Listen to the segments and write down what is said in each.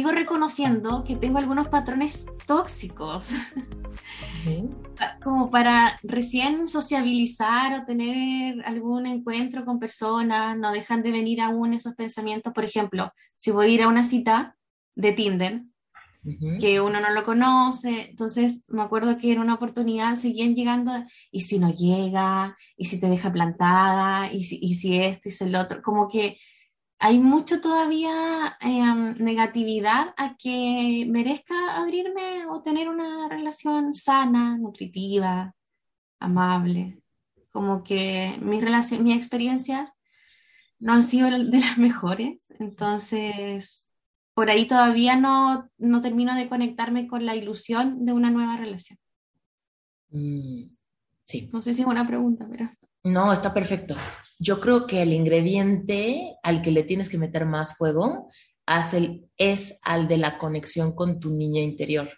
Sigo reconociendo que tengo algunos patrones tóxicos. Como para recién sociabilizar o tener algún encuentro con personas, no dejan de venir aún esos pensamientos. Por ejemplo, si voy a ir a una cita de Tinder, que uno no lo conoce, entonces me acuerdo que en una oportunidad seguían llegando, y si no llega, y si te deja plantada, y si, y si esto y si el otro, como que hay mucho todavía em, negatividad a que merezca abrirme o tener una relación sana, nutritiva, amable. Como que mis, mis experiencias no han sido de las mejores, entonces por ahí todavía no, no termino de conectarme con la ilusión de una nueva relación. Mm, sí. No sé si es una pregunta, pero... No, está perfecto. Yo creo que el ingrediente al que le tienes que meter más fuego es al de la conexión con tu niña interior.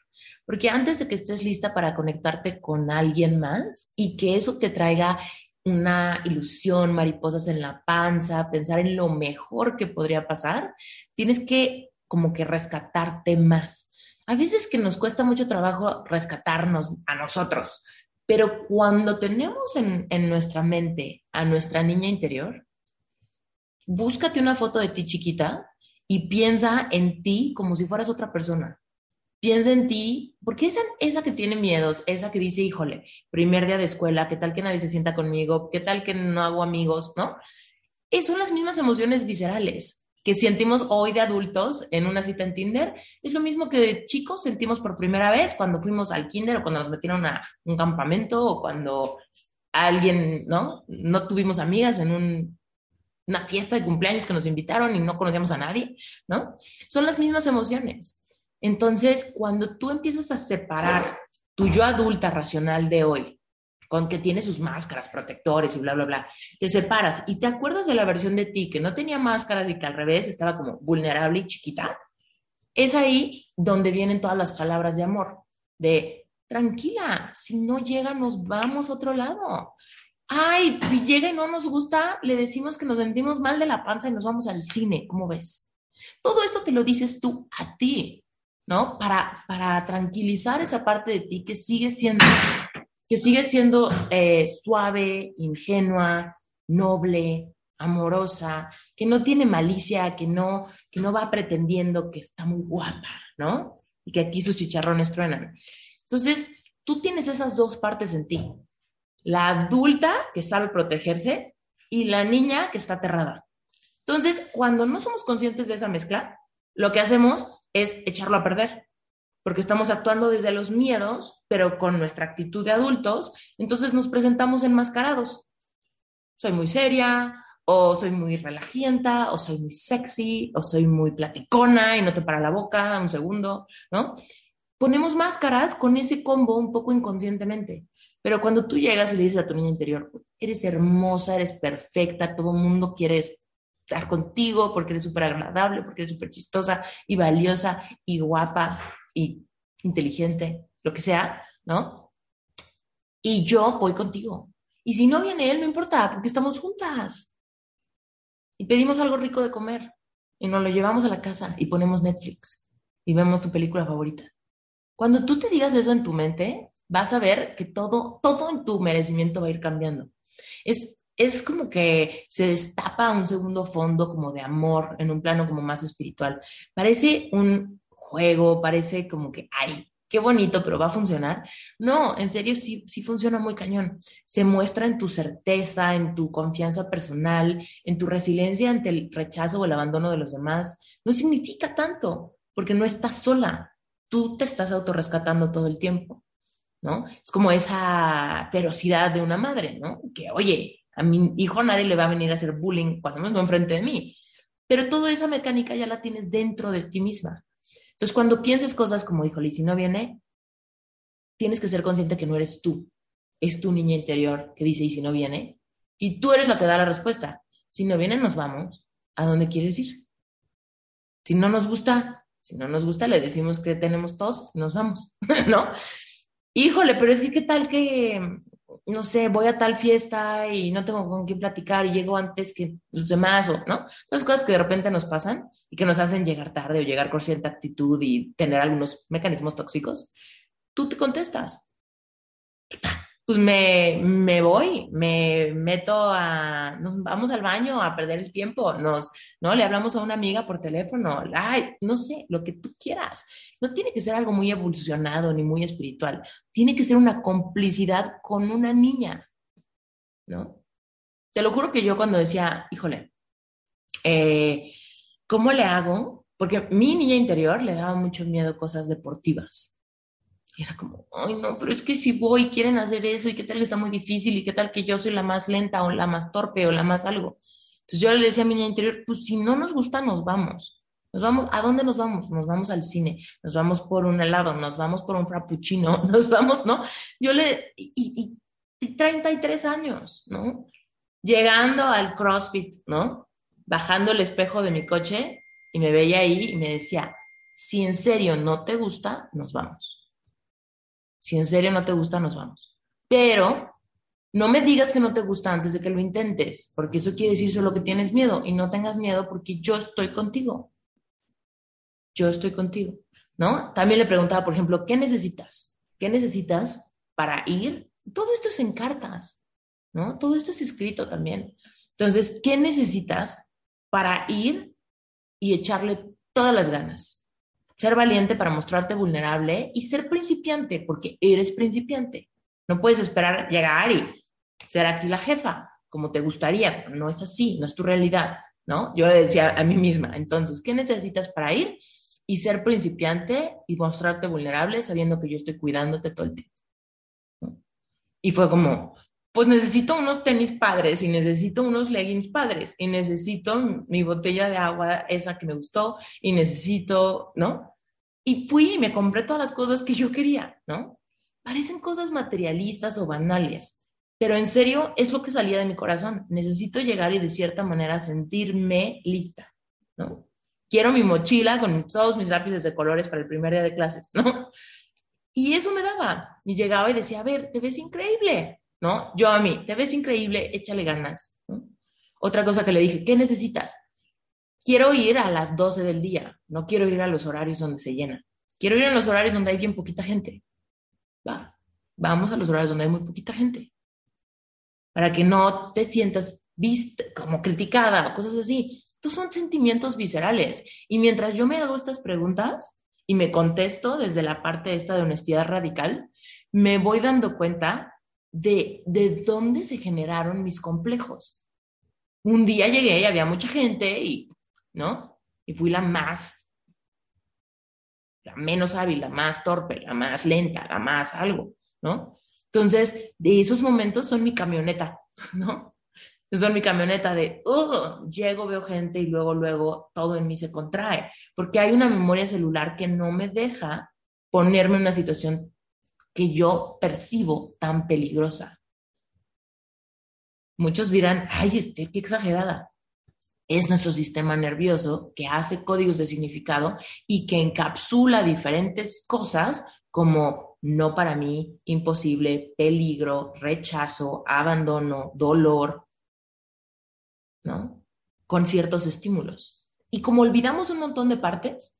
Porque antes de que estés lista para conectarte con alguien más y que eso te traiga una ilusión, mariposas en la panza, pensar en lo mejor que podría pasar, tienes que como que rescatarte más. A veces que nos cuesta mucho trabajo rescatarnos a nosotros, pero cuando tenemos en, nuestra mente a nuestra niña interior, búscate una foto de ti chiquita y piensa en ti como si fueras otra persona. Piensa en ti, porque esa, esa que tiene miedos, esa que dice, híjole, primer día de escuela, ¿qué tal que nadie se sienta conmigo? ¿Qué tal que no hago amigos? ¿No? Es, son las mismas emociones viscerales que sentimos hoy de adultos en una cita en Tinder es lo mismo que de chicos sentimos por primera vez cuando fuimos al kinder o cuando nos metieron a un campamento o cuando alguien, ¿no? No tuvimos amigas en una fiesta de cumpleaños que nos invitaron y no conocíamos a nadie, ¿no? Son las mismas emociones. Entonces, cuando tú empiezas a separar tu yo adulta racional de hoy con que tiene sus máscaras, protectores y bla, bla, bla, te separas y te acuerdas de la versión de ti que no tenía máscaras y que al revés estaba como vulnerable y chiquita, es ahí donde vienen todas las palabras de amor, de tranquila, si no llega nos vamos a otro lado. Ay, si llega y no nos gusta, le decimos que nos sentimos mal de la panza y nos vamos al cine, ¿cómo ves? Todo esto te lo dices tú a ti, ¿no? Para, para tranquilizar esa parte de ti que sigue siendo que sigue siendo eh, suave, ingenua, noble, amorosa, que no tiene malicia, que no, que no va pretendiendo que está muy guapa, ¿no? Y que aquí sus chicharrones truenan. Entonces, tú tienes esas dos partes en ti. La adulta que sabe protegerse y la niña que está aterrada. Entonces, cuando no somos conscientes de esa mezcla, lo que hacemos es echarlo a perder porque estamos actuando desde los miedos, pero con nuestra actitud de adultos, entonces nos presentamos enmascarados. Soy muy seria, o soy muy relajienta, o soy muy sexy, o soy muy platicona y no te para la boca un segundo, ¿no? Ponemos máscaras con ese combo un poco inconscientemente. Pero cuando tú llegas y le dices a tu niña interior, eres hermosa, eres perfecta, todo el mundo quiere estar contigo porque eres súper agradable, porque eres súper chistosa y valiosa y guapa y inteligente, lo que sea, ¿no? Y yo voy contigo. Y si no viene él, no importa, porque estamos juntas. Y pedimos algo rico de comer y nos lo llevamos a la casa y ponemos Netflix y vemos tu película favorita. Cuando tú te digas eso en tu mente, vas a ver que todo, todo en tu merecimiento va a ir cambiando. Es, es como que se destapa un segundo fondo como de amor en un plano como más espiritual. Parece un juego, parece como que, ay, qué bonito, pero va a funcionar. No, en serio, sí, sí funciona muy cañón. Se muestra en tu certeza, en tu confianza personal, en tu resiliencia ante el rechazo o el abandono de los demás. No significa tanto, porque no estás sola. Tú te estás autorrescatando todo el tiempo, ¿no? Es como esa ferocidad de una madre, ¿no? Que, oye, a mi hijo nadie le va a venir a hacer bullying cuando me enfrente de mí. Pero toda esa mecánica ya la tienes dentro de ti misma. Entonces, cuando pienses cosas como, híjole, y si no viene, tienes que ser consciente que no eres tú. es tu niña interior que dice, ¿y si no viene? Y tú eres la que da la respuesta. Si no viene, nos vamos. ¿A dónde quieres ir? Si no nos gusta, si no nos gusta, le decimos que tenemos tos y nos vamos, ¿no? Híjole, pero es que qué tal que, no sé, voy a tal fiesta y no tengo con quién platicar y llego antes que los demás, o, ¿no? Esas cosas que de repente nos pasan y que nos hacen llegar tarde o llegar con cierta actitud y tener algunos mecanismos tóxicos, tú te contestas pues me, me voy, me meto a, nos vamos al baño a perder el tiempo, nos, ¿no? Le hablamos a una amiga por teléfono, ay, no sé, lo que tú quieras. No tiene que ser algo muy evolucionado ni muy espiritual, tiene que ser una complicidad con una niña, ¿no? Te lo juro que yo cuando decía, híjole, eh, ¿cómo le hago? Porque mi niña interior le daba mucho miedo cosas deportivas. Y era como, ay, no, pero es que si voy, quieren hacer eso, y qué tal que está muy difícil, y qué tal que yo soy la más lenta, o la más torpe, o la más algo. Entonces yo le decía a mi niña interior, pues si no nos gusta, nos vamos. Nos vamos, ¿a dónde nos vamos? Nos vamos al cine, nos vamos por un helado, nos vamos por un frappuccino, nos vamos, ¿no? Yo le, y, y, y 33 años, ¿no? Llegando al CrossFit, ¿no? Bajando el espejo de mi coche y me veía ahí y me decía, si en serio no te gusta, nos vamos. Si en serio no te gusta, nos vamos. Pero no me digas que no te gusta antes de que lo intentes, porque eso quiere decir solo que tienes miedo y no tengas miedo porque yo estoy contigo. Yo estoy contigo, ¿no? También le preguntaba, por ejemplo, ¿qué necesitas? ¿Qué necesitas para ir? Todo esto es en cartas, ¿no? Todo esto es escrito también. Entonces, ¿qué necesitas para ir y echarle todas las ganas? Ser valiente para mostrarte vulnerable y ser principiante, porque eres principiante. No puedes esperar llegar y ser aquí la jefa, como te gustaría, no es así, no es tu realidad, ¿no? Yo le decía a mí misma, entonces, ¿qué necesitas para ir y ser principiante y mostrarte vulnerable sabiendo que yo estoy cuidándote todo el tiempo? Y fue como, pues necesito unos tenis padres y necesito unos leggings padres y necesito mi botella de agua, esa que me gustó, y necesito, ¿no? Y fui y me compré todas las cosas que yo quería, ¿no? Parecen cosas materialistas o banales, pero en serio es lo que salía de mi corazón. Necesito llegar y de cierta manera sentirme lista, ¿no? Quiero mi mochila con todos mis lápices de colores para el primer día de clases, ¿no? Y eso me daba. Y llegaba y decía, a ver, te ves increíble, ¿no? Yo a mí, te ves increíble, échale ganas. Otra cosa que le dije, ¿qué necesitas? Quiero ir a las 12 del día, no quiero ir a los horarios donde se llena. Quiero ir a los horarios donde hay bien poquita gente. Va, vamos a los horarios donde hay muy poquita gente. Para que no te sientas vista, como criticada o cosas así. Estos son sentimientos viscerales. Y mientras yo me hago estas preguntas y me contesto desde la parte esta de honestidad radical, me voy dando cuenta de, de dónde se generaron mis complejos. Un día llegué y había mucha gente y ¿no? Y fui la más, la menos hábil, la más torpe, la más lenta, la más algo, ¿no? Entonces, de esos momentos son mi camioneta, ¿no? Son mi camioneta de, uh, llego, veo gente y luego, luego todo en mí se contrae, porque hay una memoria celular que no me deja ponerme en una situación que yo percibo tan peligrosa. Muchos dirán, ay, qué exagerada es nuestro sistema nervioso que hace códigos de significado y que encapsula diferentes cosas como no para mí, imposible, peligro, rechazo, abandono, dolor, ¿no? Con ciertos estímulos. Y como olvidamos un montón de partes,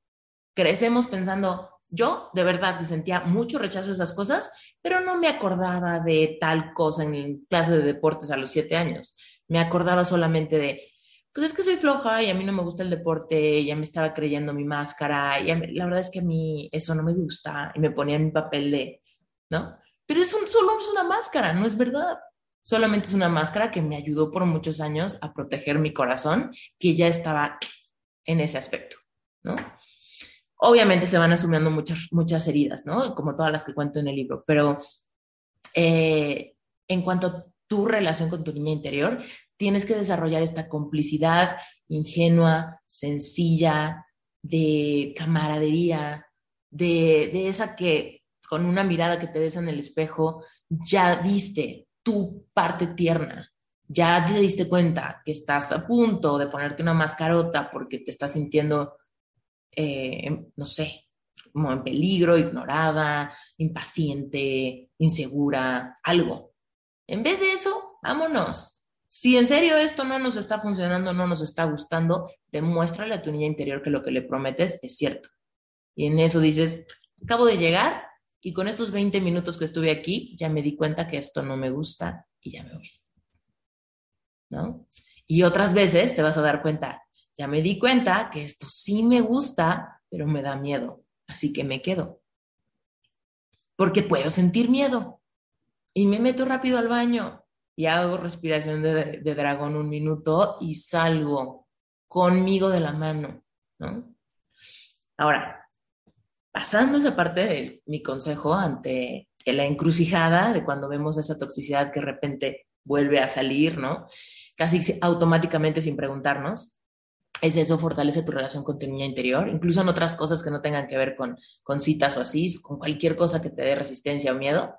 crecemos pensando, yo de verdad que sentía mucho rechazo a esas cosas, pero no me acordaba de tal cosa en clase de deportes a los siete años. Me acordaba solamente de, pues es que soy floja y a mí no me gusta el deporte, ya me estaba creyendo mi máscara, y la verdad es que a mí eso no me gusta y me ponía en papel de, ¿no? Pero es un, solo es una máscara, no es verdad. Solamente es una máscara que me ayudó por muchos años a proteger mi corazón, que ya estaba en ese aspecto, ¿no? Obviamente se van asumiendo muchas, muchas heridas, ¿no? Como todas las que cuento en el libro, pero eh, en cuanto a tu relación con tu niña interior, tienes que desarrollar esta complicidad ingenua, sencilla, de camaradería, de, esa que con una mirada que te ves en el espejo, ya viste tu parte tierna, ya te diste cuenta que estás a punto de ponerte una mascarota porque te estás sintiendo, eh, no sé, como en peligro, ignorada, impaciente, insegura, algo. En vez de eso, vámonos. Si en serio esto no nos está funcionando, no nos está gustando, demuéstrale a tu niña interior que lo que le prometes es cierto. Y en eso dices, acabo de llegar y con estos 20 minutos que estuve aquí, ya me di cuenta que esto no me gusta y ya me voy. ¿No? Y otras veces te vas a dar cuenta, ya me di cuenta que esto sí me gusta, pero me da miedo, así que me quedo. Porque puedo sentir miedo y me meto rápido al baño y hago respiración de, de dragón un minuto y salgo conmigo de la mano, ¿no? Ahora, pasando esa parte de mi consejo ante la encrucijada de cuando vemos esa toxicidad que de repente vuelve a salir, ¿no? Casi automáticamente sin preguntarnos, es eso, fortalece tu relación con tu niña interior, incluso en otras cosas que no tengan que ver con, con citas o así, con cualquier cosa que te dé resistencia o miedo.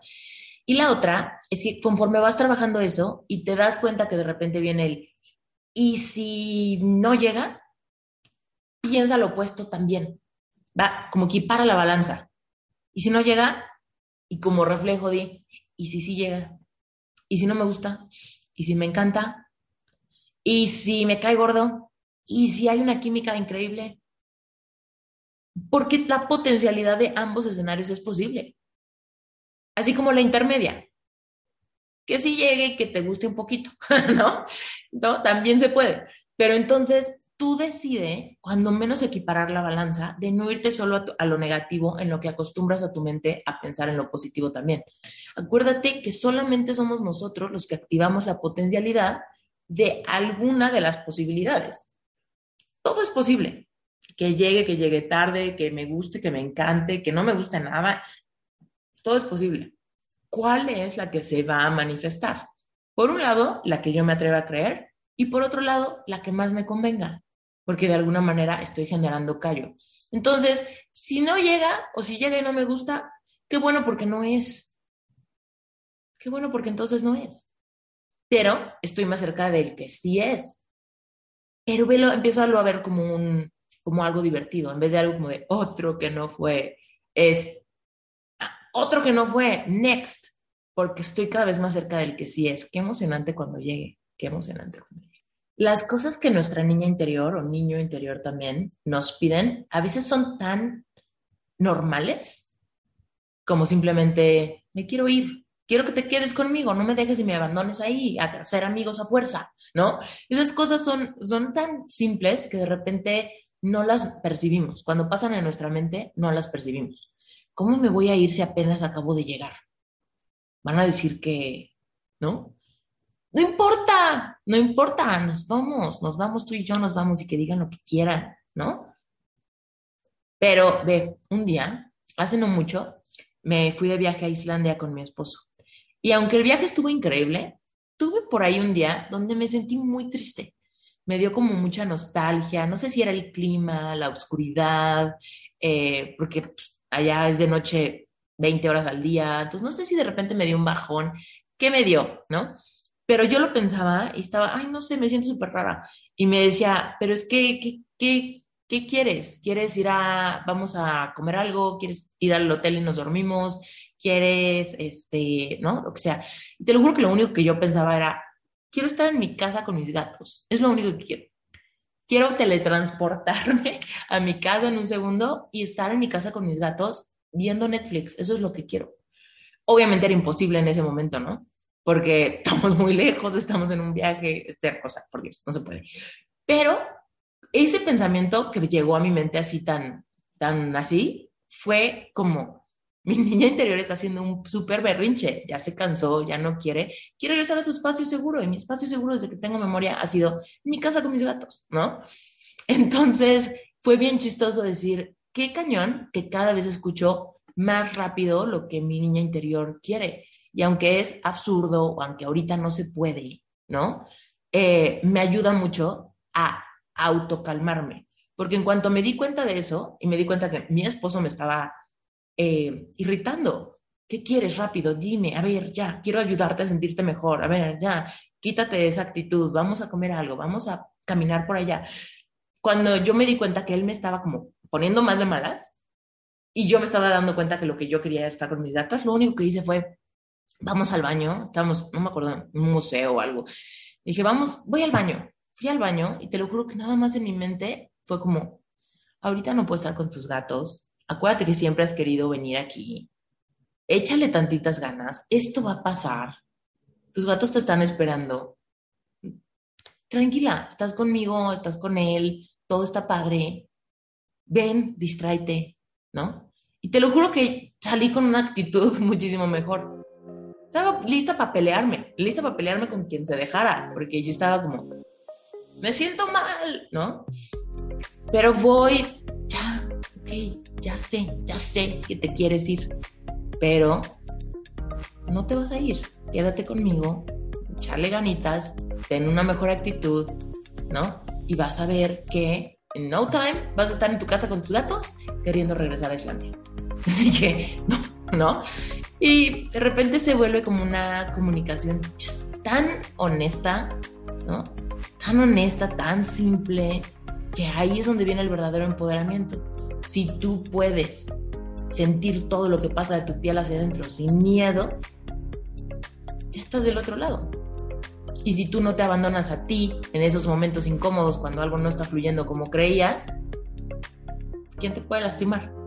Y la otra es que conforme vas trabajando eso y te das cuenta que de repente viene el, y si no llega, piensa lo opuesto también. Va como que para la balanza. Y si no llega, y como reflejo de, ¿y si sí llega? ¿Y si no me gusta? ¿Y si me encanta? ¿Y si me cae gordo? ¿Y si hay una química increíble? Porque la potencialidad de ambos escenarios es posible. Así como la intermedia. Que sí llegue y que te guste un poquito, ¿no? ¿no? También se puede. Pero entonces tú decides, cuando menos equiparar la balanza, de no irte solo a, lo negativo en lo que acostumbras a tu mente a pensar en lo positivo también. Acuérdate que solamente somos nosotros los que activamos la potencialidad de alguna de las posibilidades. Todo es posible. Que llegue, que llegue tarde, que me guste, que me encante, que no me guste nada. Todo es posible. ¿Cuál es la que se va a manifestar? Por un lado, la que yo me atreva a creer y por otro lado, la que más me convenga, porque de alguna manera estoy generando callo. Entonces, si no llega o si llega y no me gusta, qué bueno porque no es. Qué bueno porque entonces no es. Pero estoy más cerca del que sí es. Pero velo, empiezo a lo ver como como algo divertido, en vez de algo como de otro que no fue, es otro que no fue, next, porque estoy cada vez más cerca del que sí es. Qué emocionante cuando llegue. Qué emocionante. Las cosas que nuestra niña interior o niño interior también nos piden a veces son tan normales como simplemente me quiero ir, quiero que te quedes conmigo, no me dejes y me abandones ahí a ser amigos a fuerza, ¿no? Esas cosas son, son tan simples que de repente no las percibimos. Cuando pasan en nuestra mente, no las percibimos. ¿Cómo me voy a ir si apenas acabo de llegar? Van a decir que, ¿no? No importa, no importa, nos vamos, nos vamos tú y yo, nos vamos y que digan lo que quieran, ¿no? Pero ve, un día, hace no mucho, me fui de viaje a Islandia con mi esposo. Y aunque el viaje estuvo increíble, tuve por ahí un día donde me sentí muy triste. Me dio como mucha nostalgia, no sé si era el clima, la oscuridad, eh, porque pues, allá es de noche 20 horas al día, entonces no sé si de repente me dio un bajón. ¿Qué me dio? ¿No? Pero yo lo pensaba y estaba, ay, no sé, me siento súper rara. Y me decía, pero es que, ¿qué, qué, qué quieres? ¿Quieres ir a, vamos a comer algo? ¿Quieres ir al hotel y nos dormimos? ¿Quieres, este, no? Lo que sea. Y te lo juro que lo único que yo pensaba era, quiero estar en mi casa con mis gatos. Es lo único que quiero. Quiero teletransportarme a mi casa en un segundo y estar en mi casa con mis gatos viendo Netflix. Eso es lo que quiero. Obviamente era imposible en ese momento, ¿no? porque estamos muy lejos, estamos en un viaje, este, o sea, por Dios, no se puede. Pero ese pensamiento que llegó a mi mente así tan, tan así, fue como, mi niña interior está haciendo un súper berrinche, ya se cansó, ya no quiere, quiere regresar a su espacio seguro, y mi espacio seguro desde que tengo memoria ha sido mi casa con mis gatos, ¿no? Entonces, fue bien chistoso decir, qué cañón que cada vez escucho más rápido lo que mi niña interior quiere. Y aunque es absurdo, o aunque ahorita no se puede, ¿no? Eh, me ayuda mucho a autocalmarme. Porque en cuanto me di cuenta de eso, y me di cuenta que mi esposo me estaba eh, irritando, ¿Qué quieres? Rápido, dime, a ver, ya, quiero ayudarte a sentirte mejor, a ver, ya, quítate esa actitud, vamos a comer algo, vamos a caminar por allá. Cuando yo me di cuenta que él me estaba como poniendo más de malas y yo me estaba dando cuenta que lo que yo quería era estar con mis gatas, lo único que hice fue, vamos al baño, estamos, no me acuerdo, en un museo o algo. Dije, vamos, voy al baño. Fui al baño y te lo juro que nada más en mi mente fue como, ahorita no puedo estar con tus gatos, acuérdate que siempre has querido venir aquí, échale tantitas ganas, esto va a pasar, tus gatos te están esperando. Tranquila, estás conmigo, estás con él, todo está padre. Ven, distráete, ¿no? Y te lo juro que salí con una actitud muchísimo mejor. Estaba lista para pelearme, lista para pelearme con quien se dejara, porque yo estaba como, me siento mal, ¿no? Pero voy, ya sé, ya sé que te quieres ir, pero no te vas a ir quédate conmigo, echarle ganitas, ten una mejor actitud, ¿no? Y vas a ver que en no time vas a estar en tu casa con tus gatos queriendo regresar a Islandia. Así que, no, ¿no? Y de repente se vuelve como una comunicación tan honesta, ¿no? Tan honesta, tan simple, que ahí es donde viene el verdadero empoderamiento. Si tú puedes sentir todo lo que pasa de tu piel hacia adentro sin miedo, ya estás del otro lado. Y si tú no te abandonas a ti en esos momentos incómodos cuando algo no está fluyendo como creías, ¿quién te puede lastimar?